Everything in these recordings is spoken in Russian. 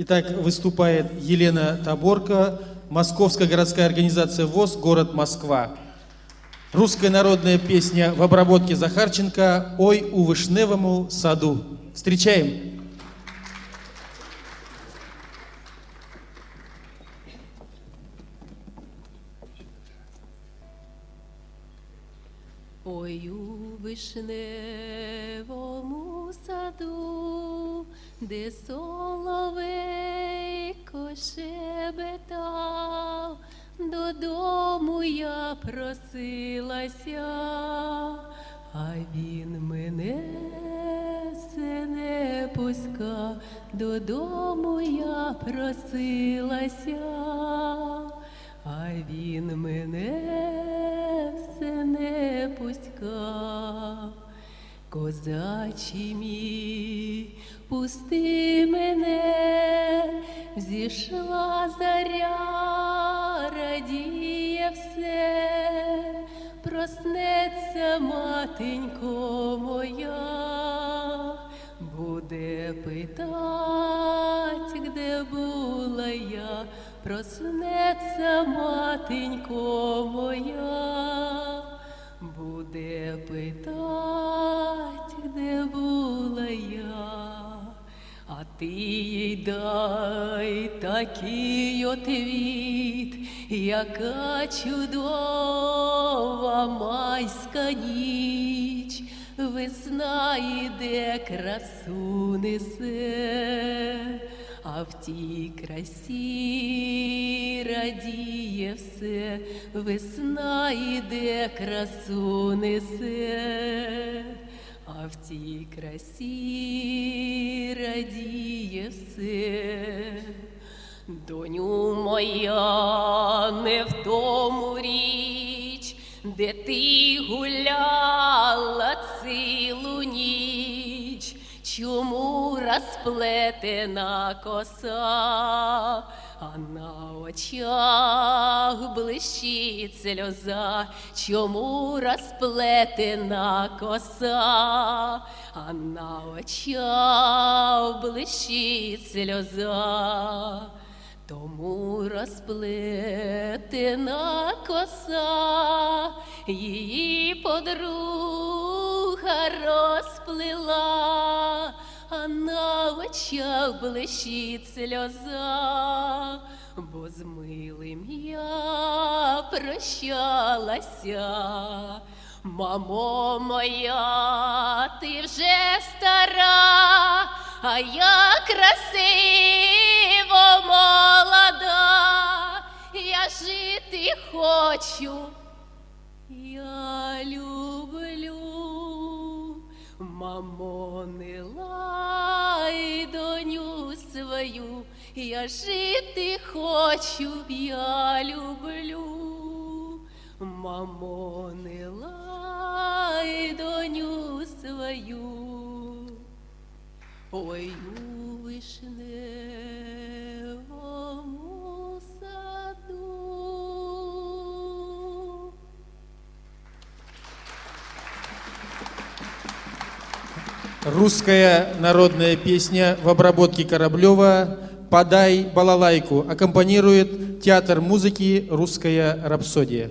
Итак, выступает Елена Таборко, Московская городская организация ВОЗ, город Москва. Русская народная песня в обработке Захарченко «Ой, у вышневому саду». Встречаем! Ой, у вишневому саду, де соловейко шебетав, додому я просилася, а він мене се не пускав, додому я просилася, а він мене все не пускав. Козачі мій, пусти мене, зійшла заря, радіє все, проснеться матенько моя, буде питать, де була я, проснеться матенько моя буде питать, де була я, а ти їй дай такий отвіт, яка чудова майська ніч, весна іде красу несе. А в тій красі радіє все, весна іде красу несе, А в тій красі радіє все. Доню моя, не в тому річ, де ти гуляла цілу ніч, чому розплетена коса, а на очах блищить сльоза, чому розплетена коса, а на очах блищить сльоза. Тому розплетена коса, її подруга розплила, а на очах блищить сльоза, бо з милим я прощалася. Мамо моя, ти вже стара, а я красиво молода, я жити хочу, я люблю, мамо, не лай доню свою, я жити хочу, я люблю, мамо, не лай доню свою. Ой, у вишневому Русская народная песня в обработке Кораблева «Подай балалайку» аккомпанирует театр музыки «Русская рапсодия».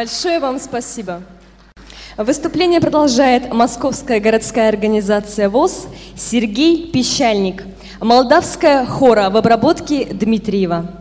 Большое вам спасибо. Выступление продолжает Московская городская организация ВОЗ Сергей Пещальник. Молдавская хора в обработке Дмитриева.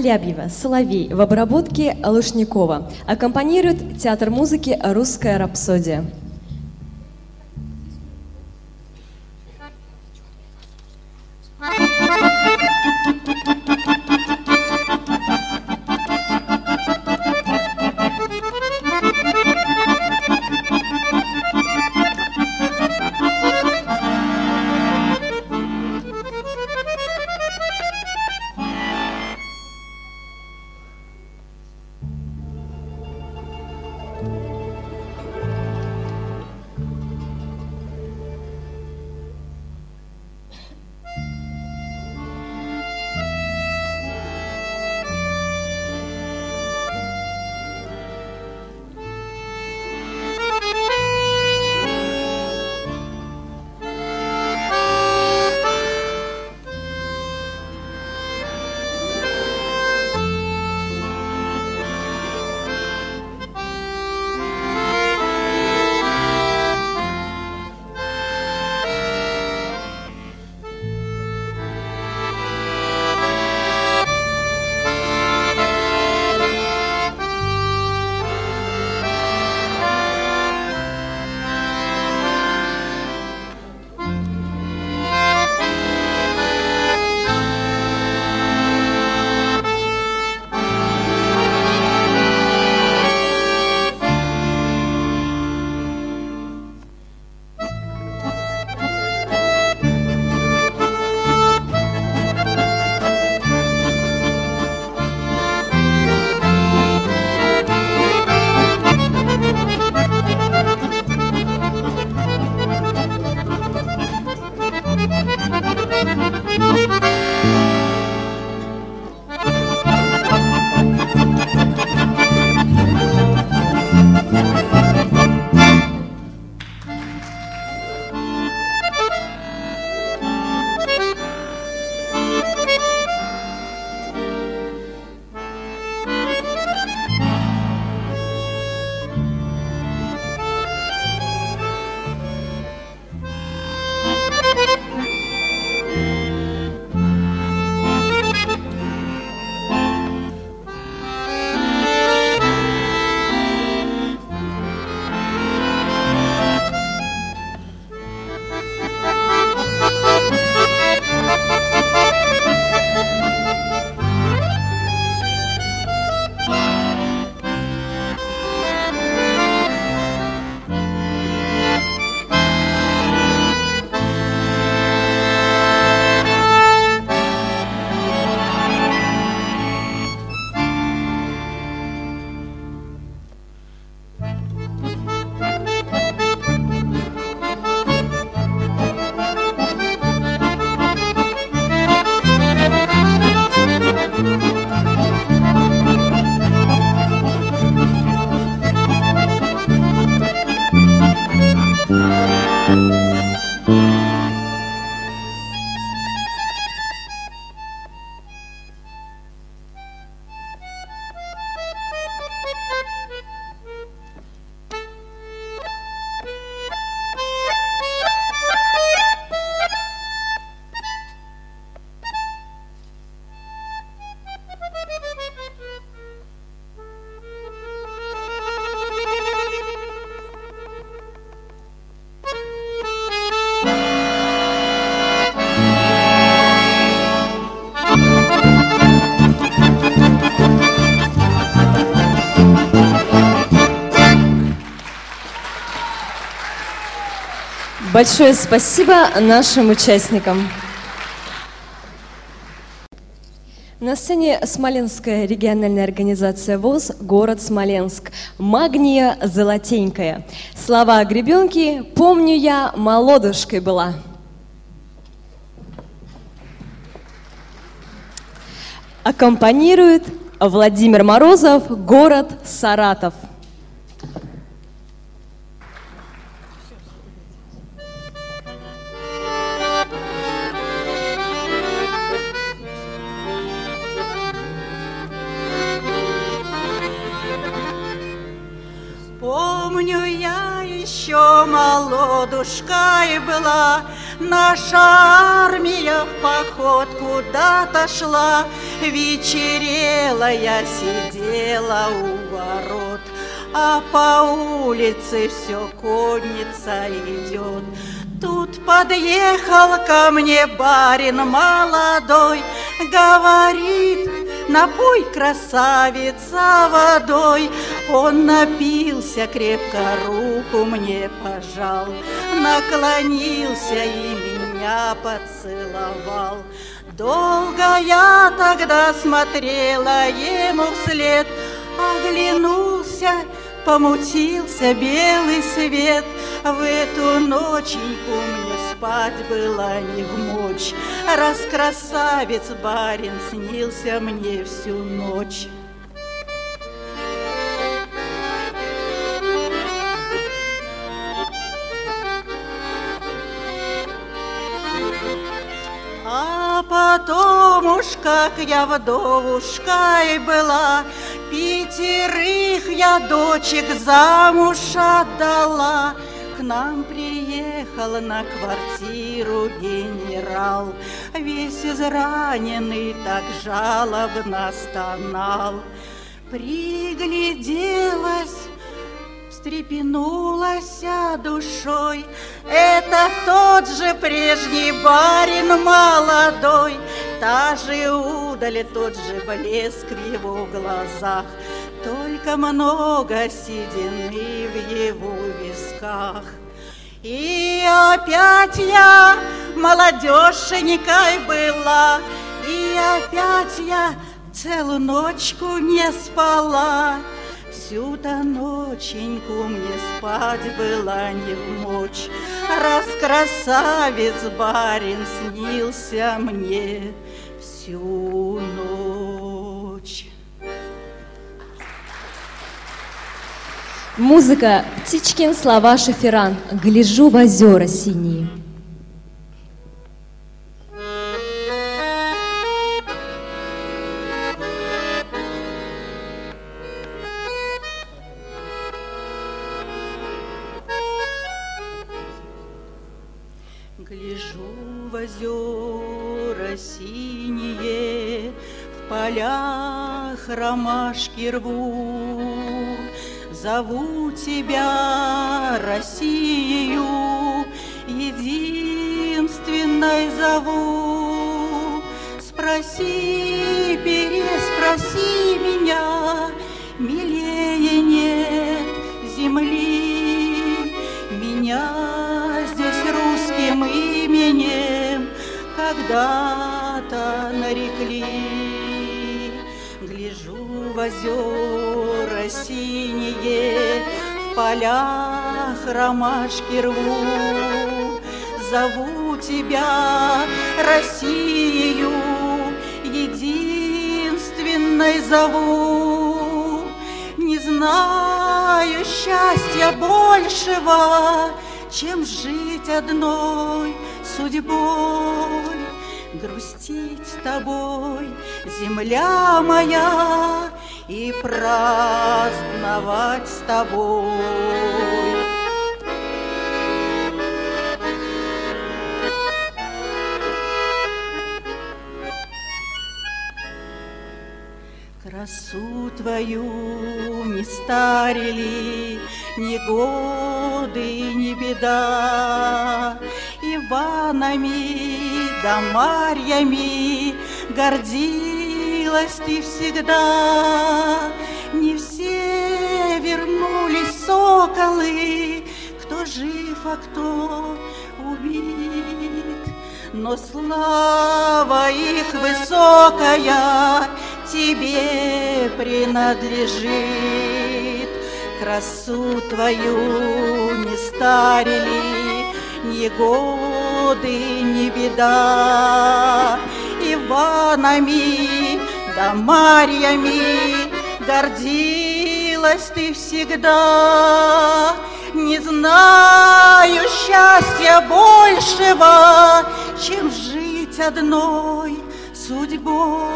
Алябьева, Соловей в обработке Лушникова. Аккомпанирует театр музыки «Русская рапсодия». Большое спасибо нашим участникам. На сцене Смоленская региональная организация ВОЗ «Город Смоленск». Магния золотенькая. Слова гребенки «Помню я, молодушкой была». Аккомпанирует Владимир Морозов «Город Саратов». Помню я еще молодушкой была, Наша армия в поход куда-то шла, Вечерела я сидела у ворот, А по улице все конница идет. Тут подъехал ко мне барин молодой, Говорит, напой, красавица, водой. Он напился крепко, руку мне пожал, Наклонился и меня поцеловал. Долго я тогда смотрела ему вслед, Оглянулся, помутился белый свет. В эту ноченьку мне спать было не в мочь, Раз красавец барин снился мне всю ночь. А потом уж как я вдовушкой была, Пятерых я дочек замуж отдала. К нам приехал на квартиру генерал, Весь израненный так жалобно стонал. Пригляделась, встрепенулась душой. Это тот же прежний барин молодой, Та же удаль, тот же блеск в его глазах, Только много седины в его висках. И опять я молодеженькой была, И опять я целую ночку не спала. Всю-то ноченьку мне спать было не в мочь, Раз красавец барин снился мне всю ночь. Музыка Птичкин, слова Шаферан. Гляжу в озера синие. Гляжу в озера синие, В полях ромашки рву. Зову тебя, Россию, Единственной зову. Спроси, переспроси меня, Милее нет земли. Меня здесь русским именем Когда-то нарекли. Гляжу в синие, В полях ромашки рву. Зову тебя, Россию, Единственной зову. Не знаю счастья большего, Чем жить одной судьбой, Грустить с тобой, земля моя, И праздновать с тобой. Красу твою не старили ни годы, ни беда. Иванами да Марьями гордилась ты всегда. Не все вернулись соколы, кто жив, а кто убит, но слава их высокая тебе принадлежит. Красу твою не старили, ни годы, ни беда. Иванами да Марьями гордилась ты всегда. Не знаю счастья большего, чем жить одной судьбой.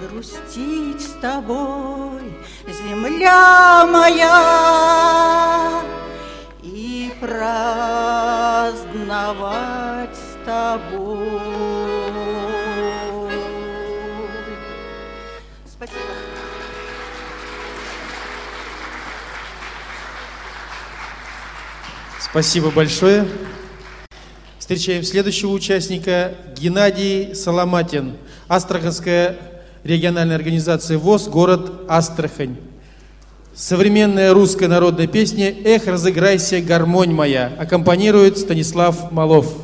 Грустить с тобой, земля моя, и праздновать с тобой. Спасибо большое. Встречаем следующего участника Геннадий Соломатин, Астраханская региональная организация ВОЗ, город Астрахань. Современная русская народная песня «Эх, разыграйся, гармонь моя» аккомпанирует Станислав Малов.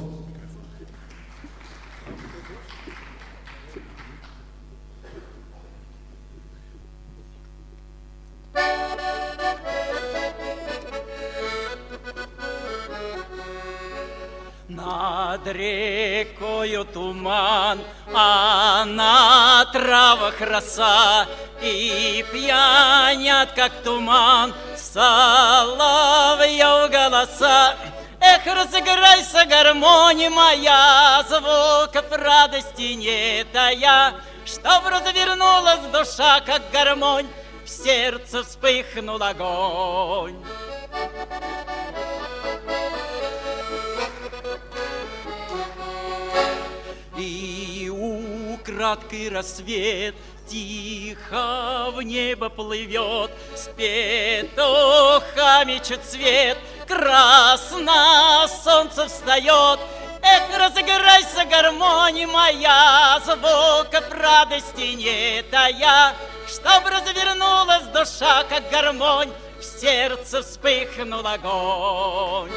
Над рекою туман, а на травах роса, И пьянят, как туман, соловьев голоса. Эх, разыграйся, гармония моя, Звуков радости не тая, Чтоб развернулась душа, как гармонь, В сердце вспыхнул огонь. И украдкой рассвет Тихо в небо плывет, С петухами чуть цвет, Красно солнце встает. Эх, разыграйся, гармония моя, Звуков радости не тая, Чтоб развернулась душа, как гармонь, В сердце вспыхнул огонь.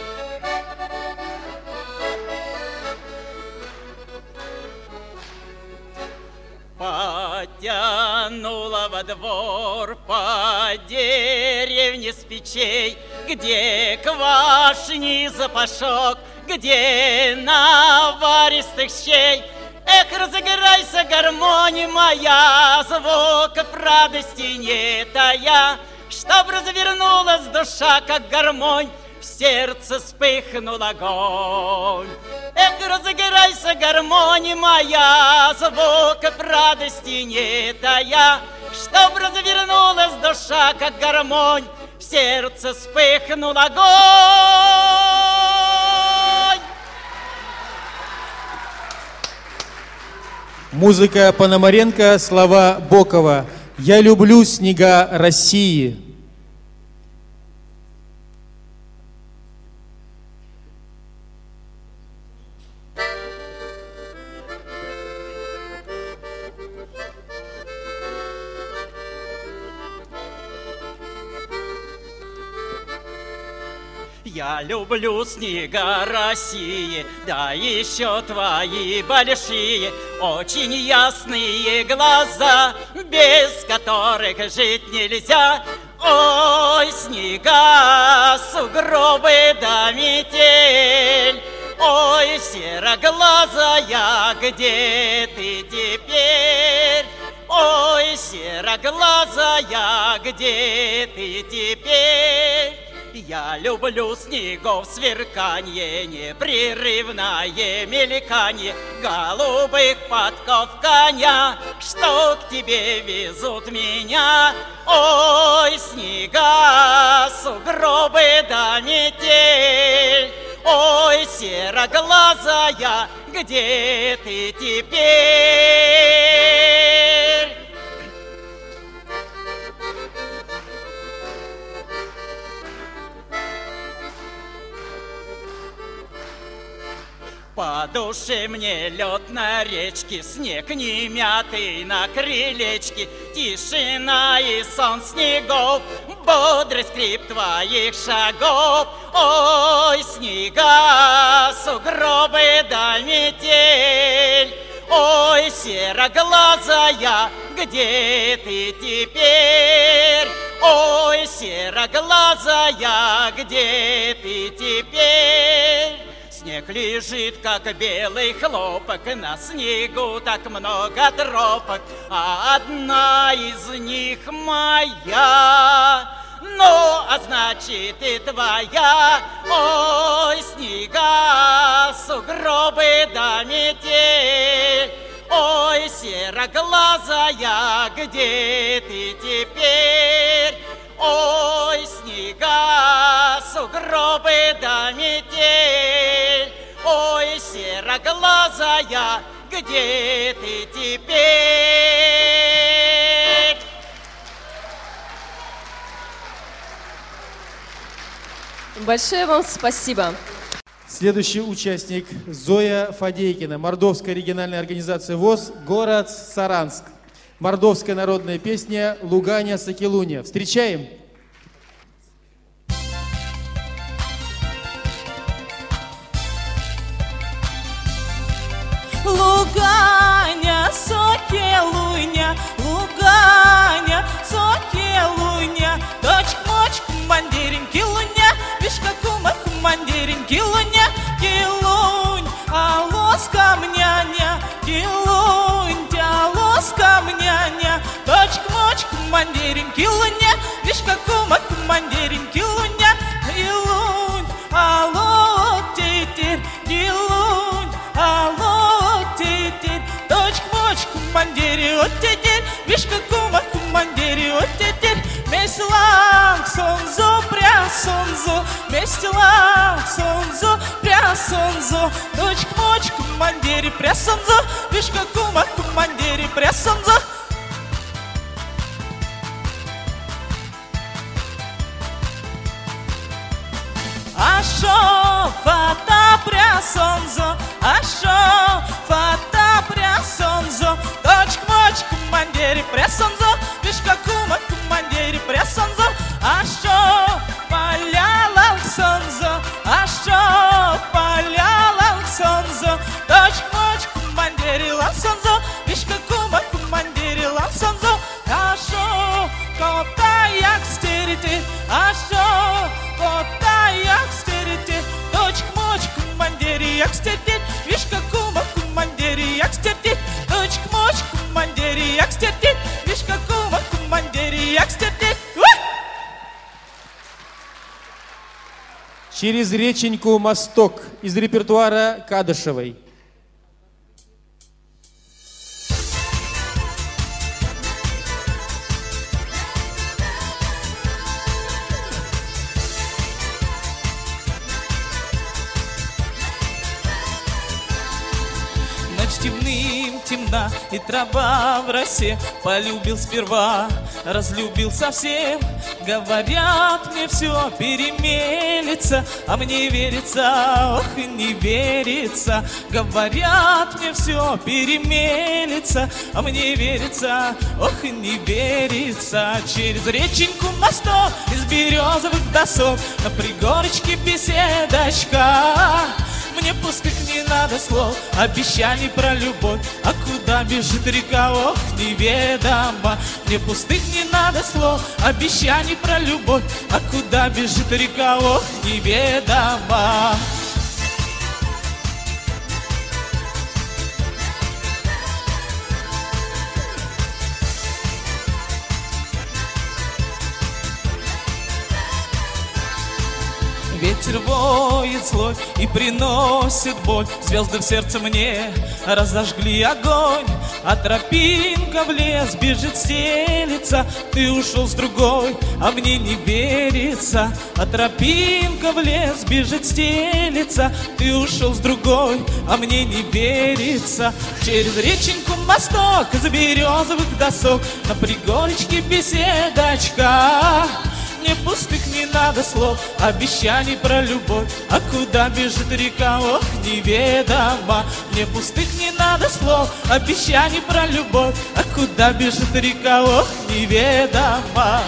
Потянула во двор по деревне с печей, Где квашни запашок, где наваристых щей. Эх, разыграйся, гармония моя, Звуков радости не тая, Чтоб развернулась душа, как гармонь, В сердце вспыхнул огонь. Эх, разыграйся, гармония моя, Звуков радости не тая, Чтоб развернулась душа, как гармонь, В сердце вспыхнул огонь. Музыка Пономаренко, слова Бокова. «Я люблю снега России». Я люблю снега России, да еще твои большие, очень ясные глаза, без которых жить нельзя. Ой, снега, сугробы да метель, Ой, сероглазая, где ты теперь? Ой, сероглазая, где ты теперь? Я люблю снегов сверканье, непрерывное мельканье голубых подков коня, что к тебе везут меня. Ой, снега, сугробы да метель, Ой, сероглазая, где ты теперь? Под душе мне лед на речке, снег не мятый на крылечке, тишина и сон снегов, бодрый скрип твоих шагов. Ой, снега, сугробы да метель, Ой, сероглазая, где ты теперь? Ой, сероглазая, где ты теперь? Снег лежит, как белый хлопок, на снегу так много тропок, а одна из них моя. Ну, а значит и твоя, ой, снега, сугробы да метель. Ой, сероглазая, где ты теперь? Ой, снега, сугробы да метель. Ой, сероглазая, где ты теперь? Большое вам спасибо. Следующий участник Зоя Фадейкина, Мордовская региональная организация ВОЗ, город Саранск. Мордовская народная песня «Луганя Сакелуня». Встречаем! Луганя, сокелуня, луганя, сокелуня, дочь мочь командирин килуня, вишка кума командирин килуня, килуня, вишка кума командирин килуня, килунь, алло, тетер, килунь, алло, тетер, дочь мочь командире, вот тетер, вишка кума командире, вот тетер, Месланг сонзо, пря сонзо, Месланг сонзо, пря сонзо, дочь мочь командире, пря сонзо, вишка кума командире, пря сонзо. Ашо фата прясонзо, ашо фата прясонзо, дочь мочь командире прясонзо, вишка кума командире прясонзо, ашо поля лалсонзо, ашо Через реченьку «Мосток» из репертуара Кадышевой. И трава в росе. Полюбил сперва, разлюбил совсем. Говорят, мне все перемелится А мне верится, ох, не верится. Говорят, мне все перемелится А мне верится, ох, не верится. Через реченьку мосток из березовых досок На пригорочке беседочка мне пустых не надо слов, обещаний про любовь А куда бежит река, ох, неведомо. Мне пустых не надо слов, обещаний про любовь А куда бежит река, ох, неведомо Ветер воет злой и приносит боль. Звезды в сердце мне разожгли огонь А тропинка в лес бежит, стелится Ты ушел с другой, а мне не верится. А тропинка в лес бежит, стелится Ты ушел с другой, а мне не верится. Через реченьку мосток из березовых досок На пригорочке беседочка Мне пустых не надо слов, обещаний про любовь. А куда бежит река, ох, неведомо. Мне пустых не надо слов, обещаний про любовь. А куда бежит река, ох, неведомо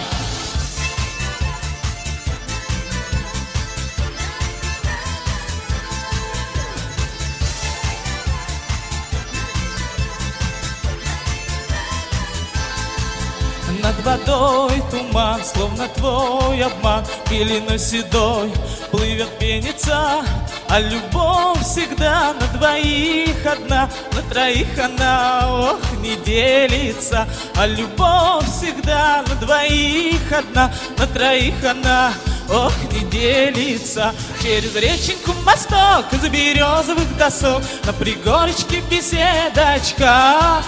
водой туман, словно твой обман. Пеленой седой плывет пеница А любовь всегда на двоих одна. На троих она, ох, не делится А любовь всегда на двоих одна. На троих она, ох, не делится. Через реченьку мосток из березовых досок На пригорочке беседочка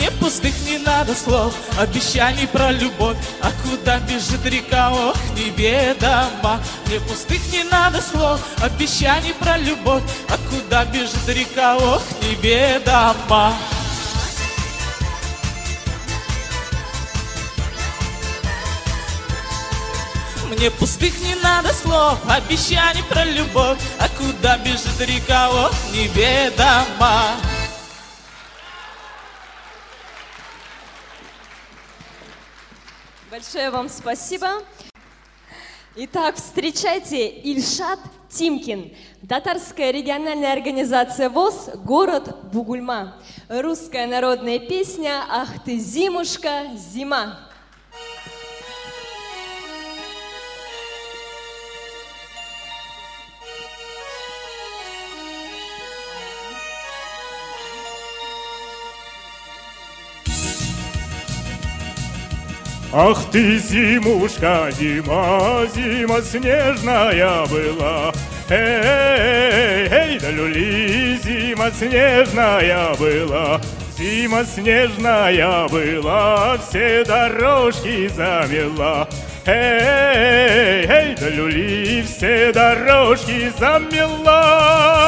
мне пустых не надо слов, обещаний про любовь. А куда бежит река, ох, неведомо Мне пустых не надо слов, обещаний про любовь. А куда бежит река, ох, неведомо Мне пустых не надо слов, обещаний про любовь. А куда бежит река, ох, неведомо Большое вам спасибо. Итак, встречайте Ильшат Тимкин. Татарская региональная организация ВОЗ, город Бугульма. Русская народная песня «Ах ты, зимушка, зима». Ах ты, зимушка, зима, зима снежная была. Эй, эй, да люли, зима снежная была. Зима снежная была, все дорожки замела. Эй, эй, да люли, все дорожки замела.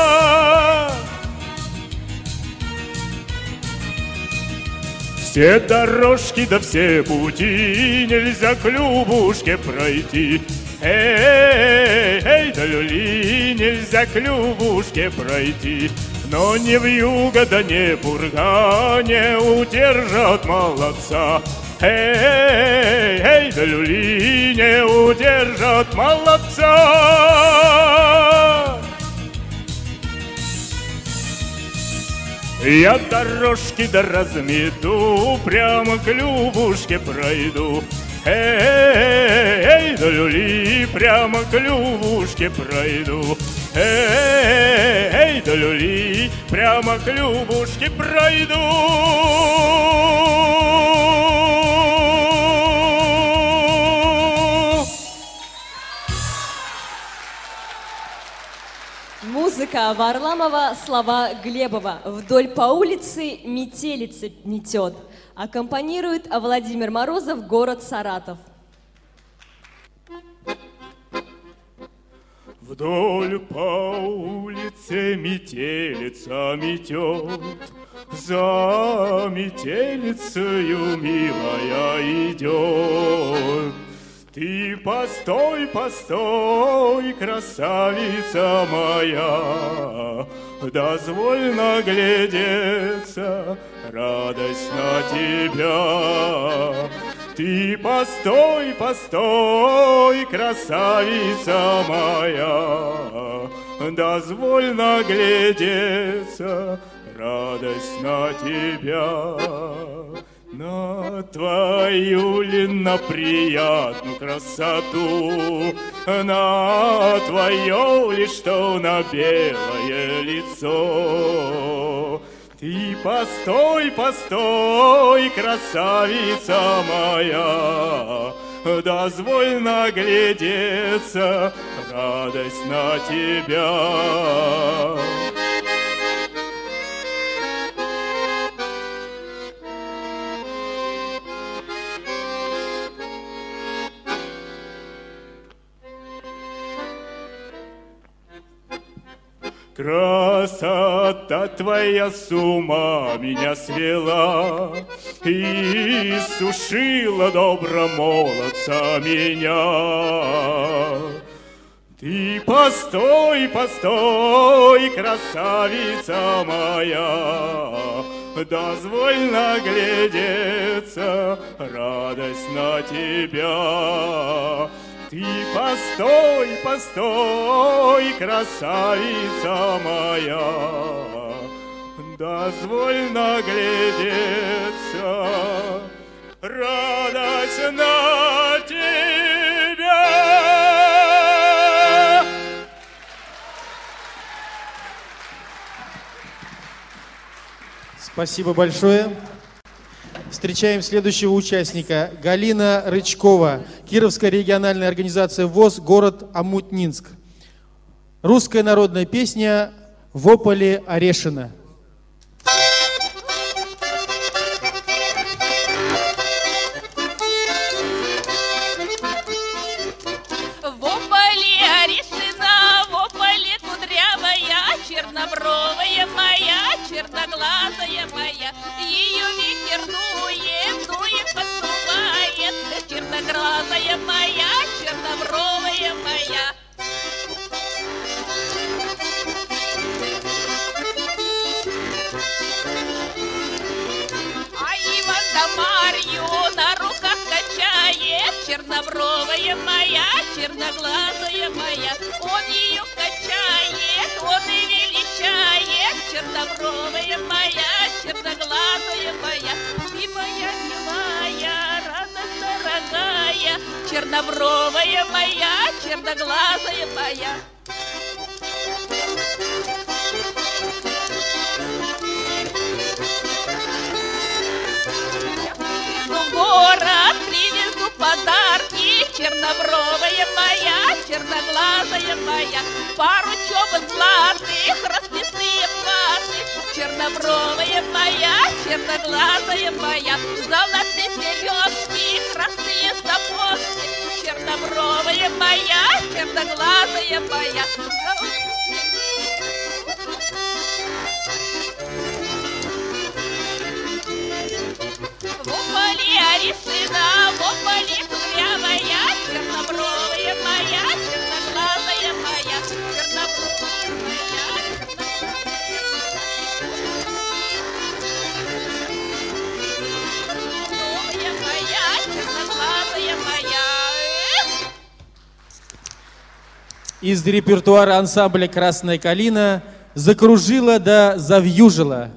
Все дорожки да все пути нельзя к Любушке пройти. Эй, эй, да люли, нельзя к Любушке пройти. Но не в юго, да не пурга не удержат молодца. Эй, эй, да люли, не удержат молодца. Я дорожки да размету, прямо к Любушке пройду. Эй, да люли, прямо к Любушке пройду. Эй, да люли, прямо к Любушке пройду. Музыка Варламова, слова Глебова. Вдоль по улице метелица метет. Аккомпанирует Владимир Морозов, город Саратов. Вдоль по улице метелица метет, За метелицею, милая, идет. Ты постой, постой, красавица моя, Дозволь наглядеться, радость на тебя. Ты постой, постой, красавица моя, Дозволь наглядеться, радость на тебя. На твою ли на приятную красоту, На твое ли что на белое лицо. Ты постой, постой, красавица моя, Дозволь наглядеться, радость на тебя. Красота твоя с ума меня свела И сушила добро молодца меня. Ты постой, постой, красавица моя, Дозволь наглядеться, радость на тебя. Ты постой, постой, красавица моя, Дозволь наглядеться, радость на тебя. Спасибо большое. Встречаем следующего участника. Галина Рычкова, Кировская региональная организация ВОЗ, город Амутнинск. Русская народная песня «В ополе Орешина». Черноглазая моя, чернобровая моя. А Иван да Марью на руках качает, чернобровая моя, черноглазая моя. Он ее качает, он и величает, чернобровая моя, черноглазая моя. Чернобровая моя, черноглазая моя. в город привезу подарки. Чернобровая моя, черноглазая моя. Пару чобот золотых, расписные платы. Чернобровая моя, черноглазая моя. Золотые сережки, красные Чернобровая моя, черноглазая моя. В ополе орешина, Из репертуара ансамбля «Красная калина» закружила да завьюжила.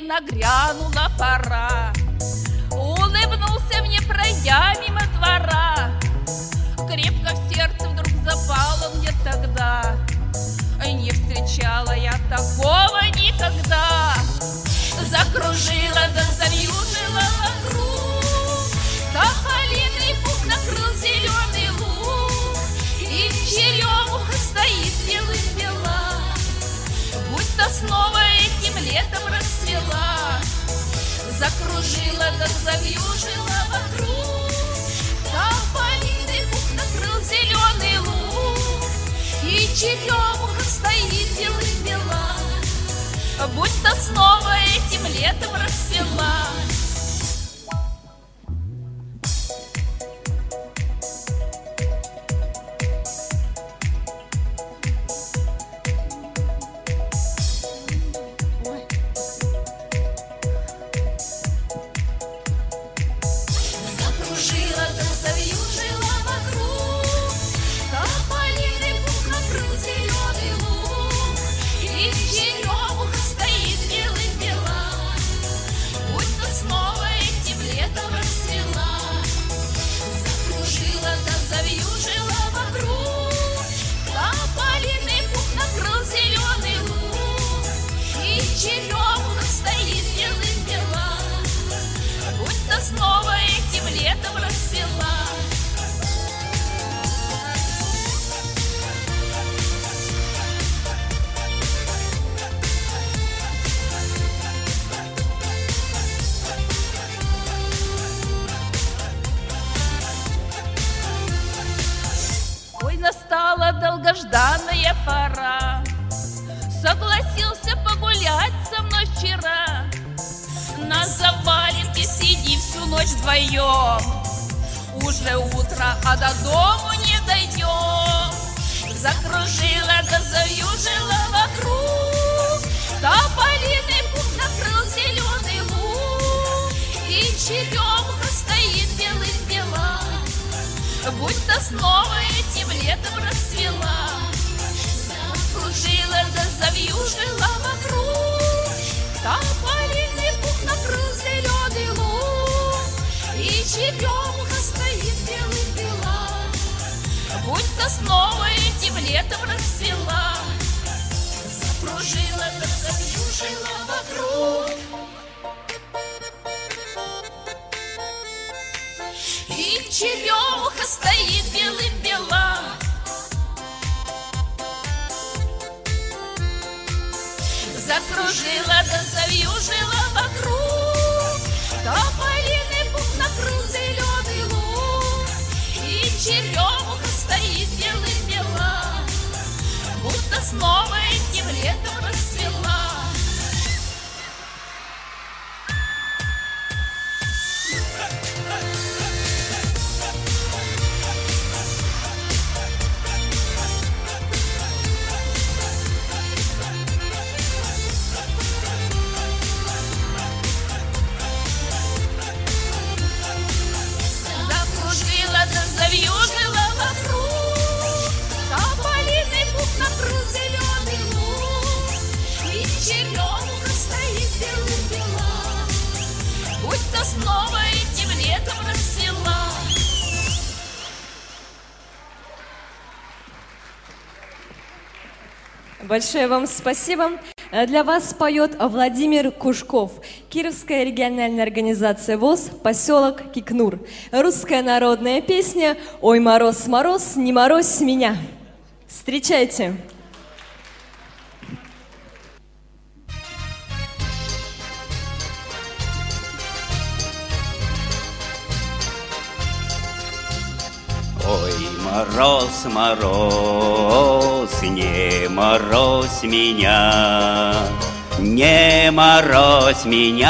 Нагрянула пора. Улыбнулся мне, пройдя мимо двора. Крепко в сердце вдруг запало мне тогда. Не встречала я такого никогда. Закружила да завьюжила вокруг. Тополиный пух накрыл зеленый луг. И черемуха стоит белым бела Будь-то снова этим летом расцвела Закружила да завьюжила вокруг. Тополиный пух накрыл зеленый луг И черемуха стоит белым бела Будь-то снова этим летом расцвела Большое вам спасибо. Э, Для вас поет Владимир Кушков, Кировская региональная организация ВОЗ, поселок Кикнур. Русская народная песня «Ой, мороз, мороз, не морозь меня». Встречайте! Ой, мороз, мороз, не морозь меня, не морозь меня,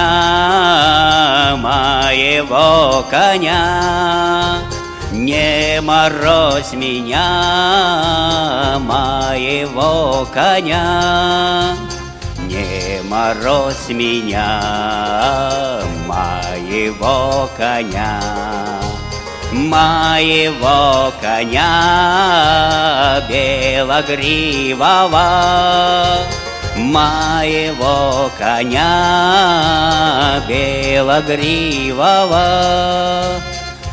моего коня. Не морозь меня, моего коня. Не морозь меня, моего коня моего коня белогривого, моего коня белогривого,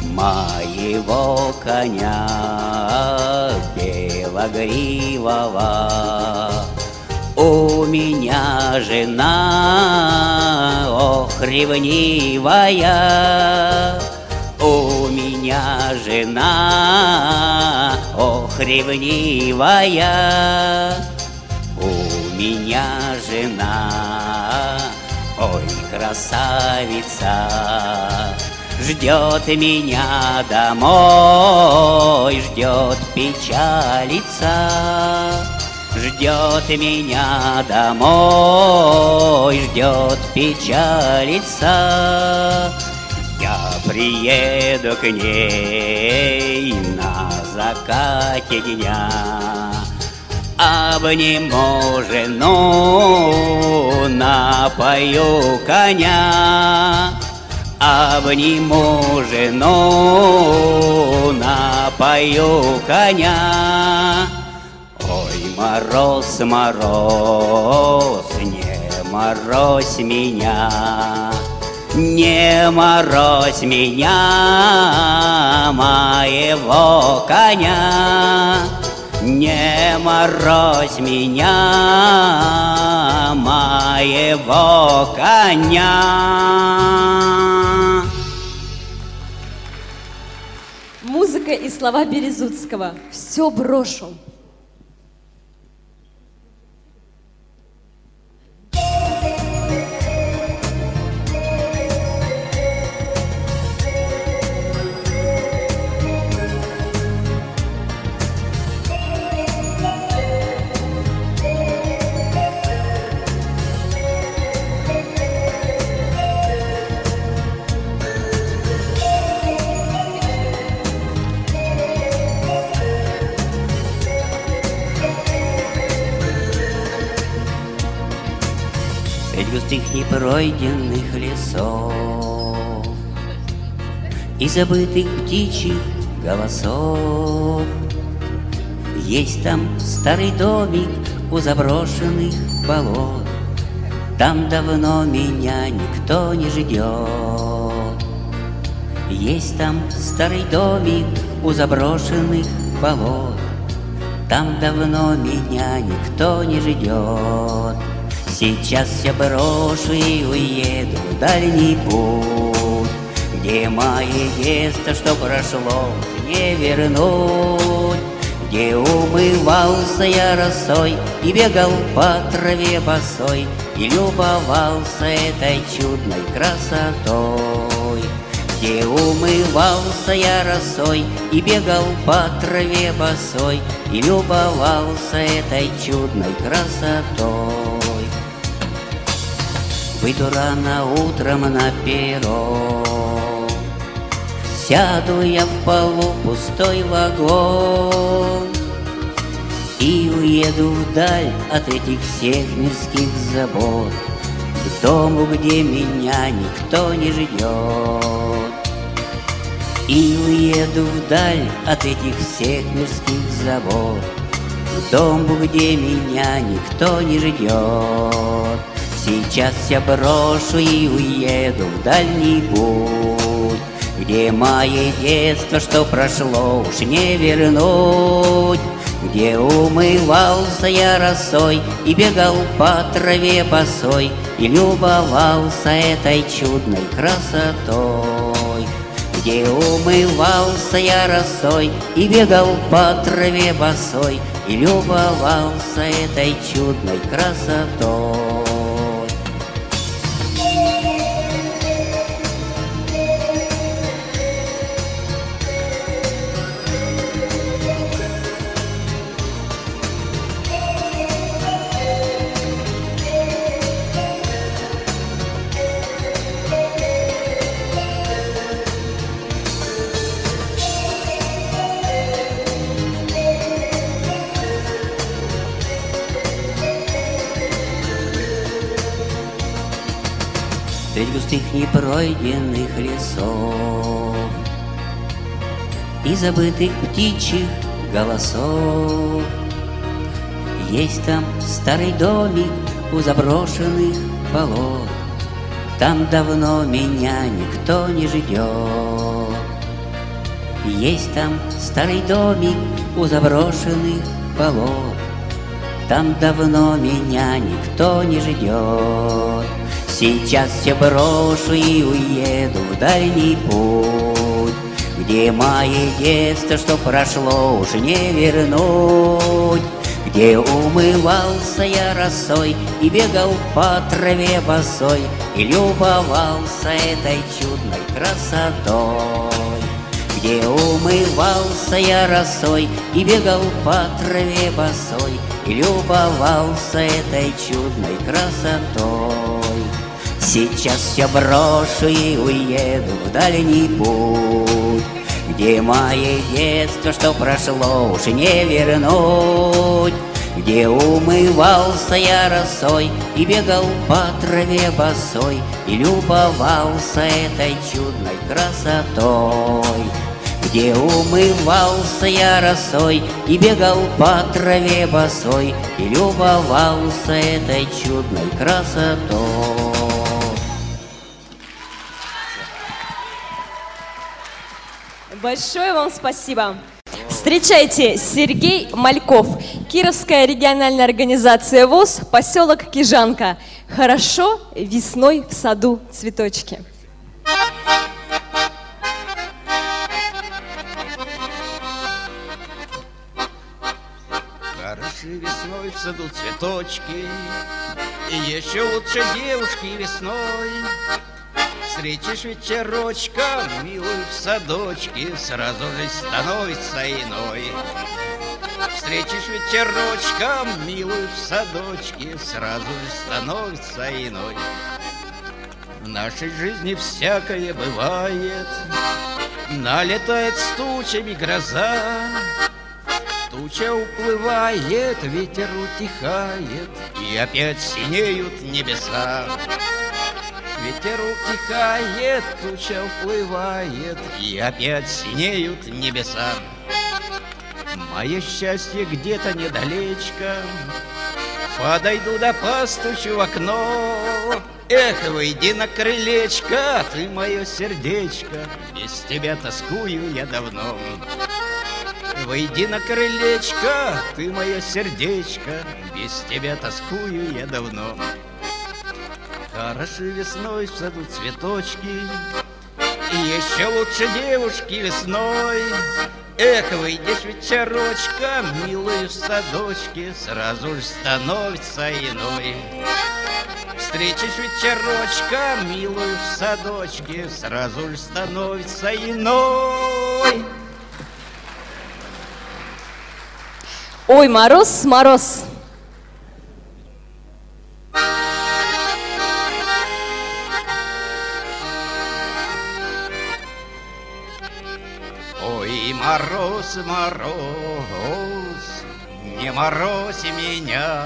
моего коня белогривого. У меня жена, ох, ревнивая, у меня жена, ох, ревнивая, у меня жена, ой, красавица, ждет меня домой, ждет печалица, ждет меня домой, ждет печалица. Приеду к ней на закате дня, Обниму жену, напою коня, Обниму жену, напою коня. Ой, мороз, мороз, не морозь меня, не морозь меня, моего коня, не морозь меня, моего коня. Музыка и слова Березутского. Все брошу. Непройденных лесов И забытых птичьих голосов. Есть там старый домик у заброшенных болот. Там давно меня никто не ждет. Есть там старый домик у заброшенных болот. Там давно меня никто не ждет Сейчас я брошу и уеду в дальний путь Где мое детство, что прошло, не вернуть. Где умывался я росой и бегал по траве босой И любовался этой чудной красотой. Где умывался я росой и бегал по траве босой И любовался этой чудной красотой Выйду рано утром на перрон Сяду я в полу пустой вагон И уеду вдаль от этих всех мирских забот К дому, где меня никто не ждет. И уеду вдаль от этих всех мирских забот К дому, где меня никто не ждет Сейчас я брошу и уеду в дальний путь Где мое детство, что прошло, уж не вернуть. Где умывался я росой и бегал по траве босой И любовался этой чудной красотой. Где умывался я росой и бегал по траве босой И любовался этой чудной красотой непройденных лесов И забытых птичьих голосов. Есть там старый домик у заброшенных болот. Там давно меня никто не ждет. Есть там старый домик у заброшенных болот Там давно меня никто не ждет. Сейчас я брошу и уеду в дальний путь Где мое детство, что прошло, уж не вернуть. Где умывался я росой и бегал по траве босой И любовался этой чудной красотой Где умывался я росой и бегал по траве босой И любовался этой чудной красотой. Сейчас я брошу и уеду в дальний путь Где мое детство, что прошло, уж не вернуть. Где умывался я росой и бегал по траве босой И любовался этой чудной красотой Где умывался я росой и бегал по траве босой И любовался этой чудной красотой Большое вам спасибо. Встречайте, Сергей Мальков, Кировская региональная организация ВОЗ, поселок Кижанка. Хорошо весной в саду цветочки. Весной в саду цветочки, И еще лучше девушки весной. Встретишь вечерочка, милую в садочке, Сразу же становится иной. Встретишь вечерочка, милую в садочке, Сразу же становится иной. В нашей жизни всякое бывает, Налетает с тучами гроза, Туча уплывает, ветер утихает, И опять синеют небеса. Ветер утихает, туча уплывает, И опять синеют небеса. Мое счастье где-то недалечко, Подойду да постучу в окно. Эх, выйди на крылечко, ты мое сердечко, Без тебя тоскую я давно. Выйди на крылечко, ты мое сердечко, Без тебя тоскую я давно. Хороши весной в саду цветочки, И еще лучше девушки весной. Эх, выйдешь вечерочка, милый в садочке, Сразу ж становится иной. Встретишь вечерочка, милую в садочке, Сразу ж становится иной. Ой, мороз, мороз. Ой, мороз, мороз, не морозь меня,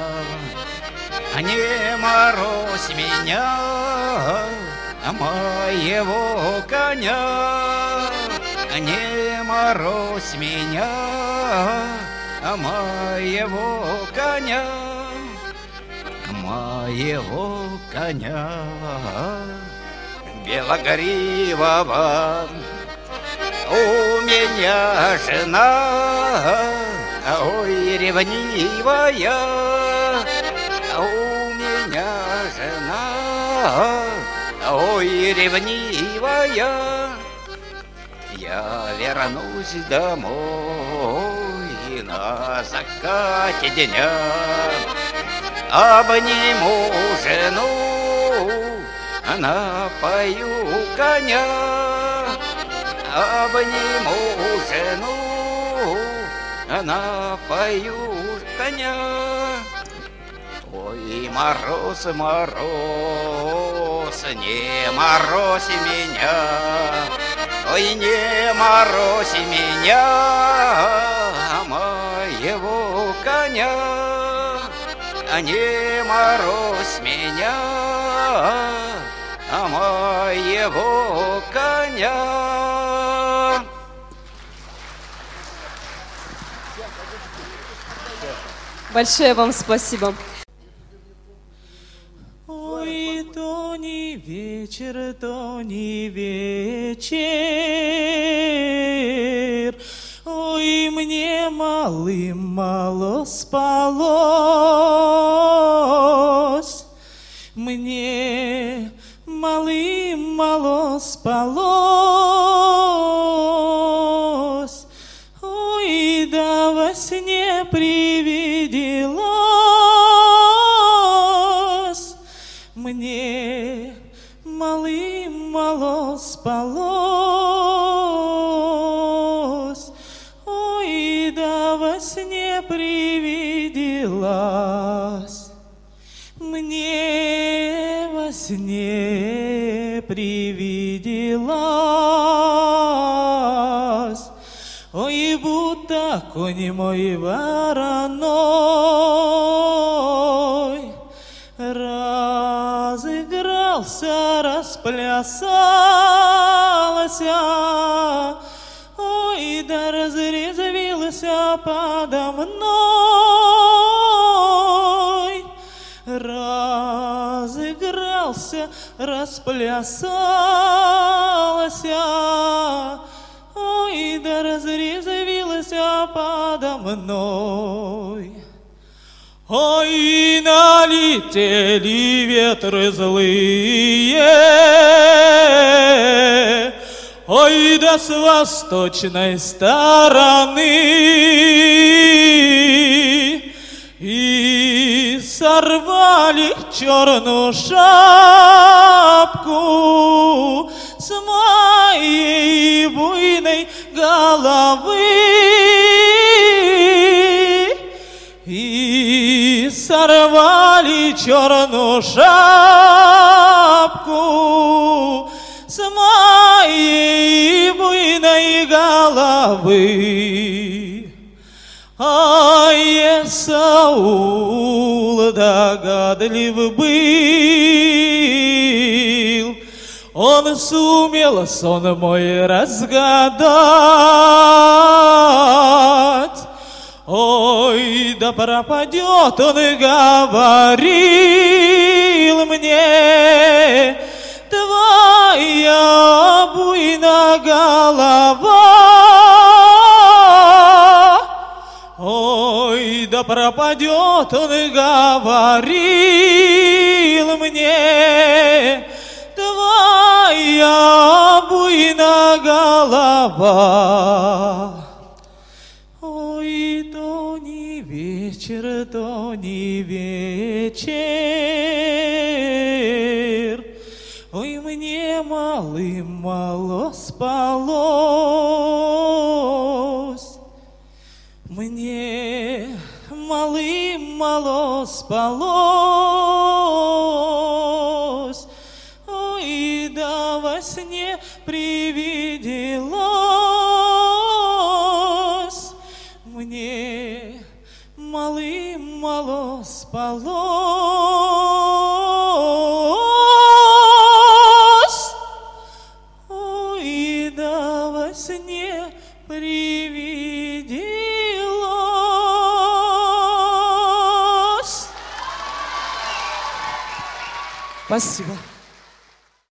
не морозь меня, а моего коня, не морозь меня, а моего коня, моего коня, белогривого. У меня жена, ой, ревнивая, у меня жена, ой, ревнивая. Я вернусь домой на закате дня, обниму жену, напою коня. Обниму жену, напою коня. Ой, мороз, мороз, не морозь меня, Ой, не морозь меня, моего коня, не морозь меня, а моего коня. Большое вам спасибо. Ой, то не вечер, то не вечер. Ой, мне малым мало спалось. Мне малым мало спалось. Привиделась, Ой, будто конь мой вороной Разыгрался, расплясался, Ой, да разрезвился подо мной расплясался, ой, да разрезвился подо мной. Ой, налетели ветры злые, Ой, да с восточной стороны сорвали черную шапку С моей буйной головы и сорвали черную шапку с моей буйной головы. Ай, Саул догадлив был, Он сумел сон мой разгадать. Ой, да пропадет он, говорил мне, твоя буйна голова. Да пропадет он, говорил мне, твоя буйна голова. Ой, то не вечер, то не вечер. Ой, мне малым мало спалось. Мало спалось. Ой, да во сне привиделось мне малым мало спалось. Спасибо.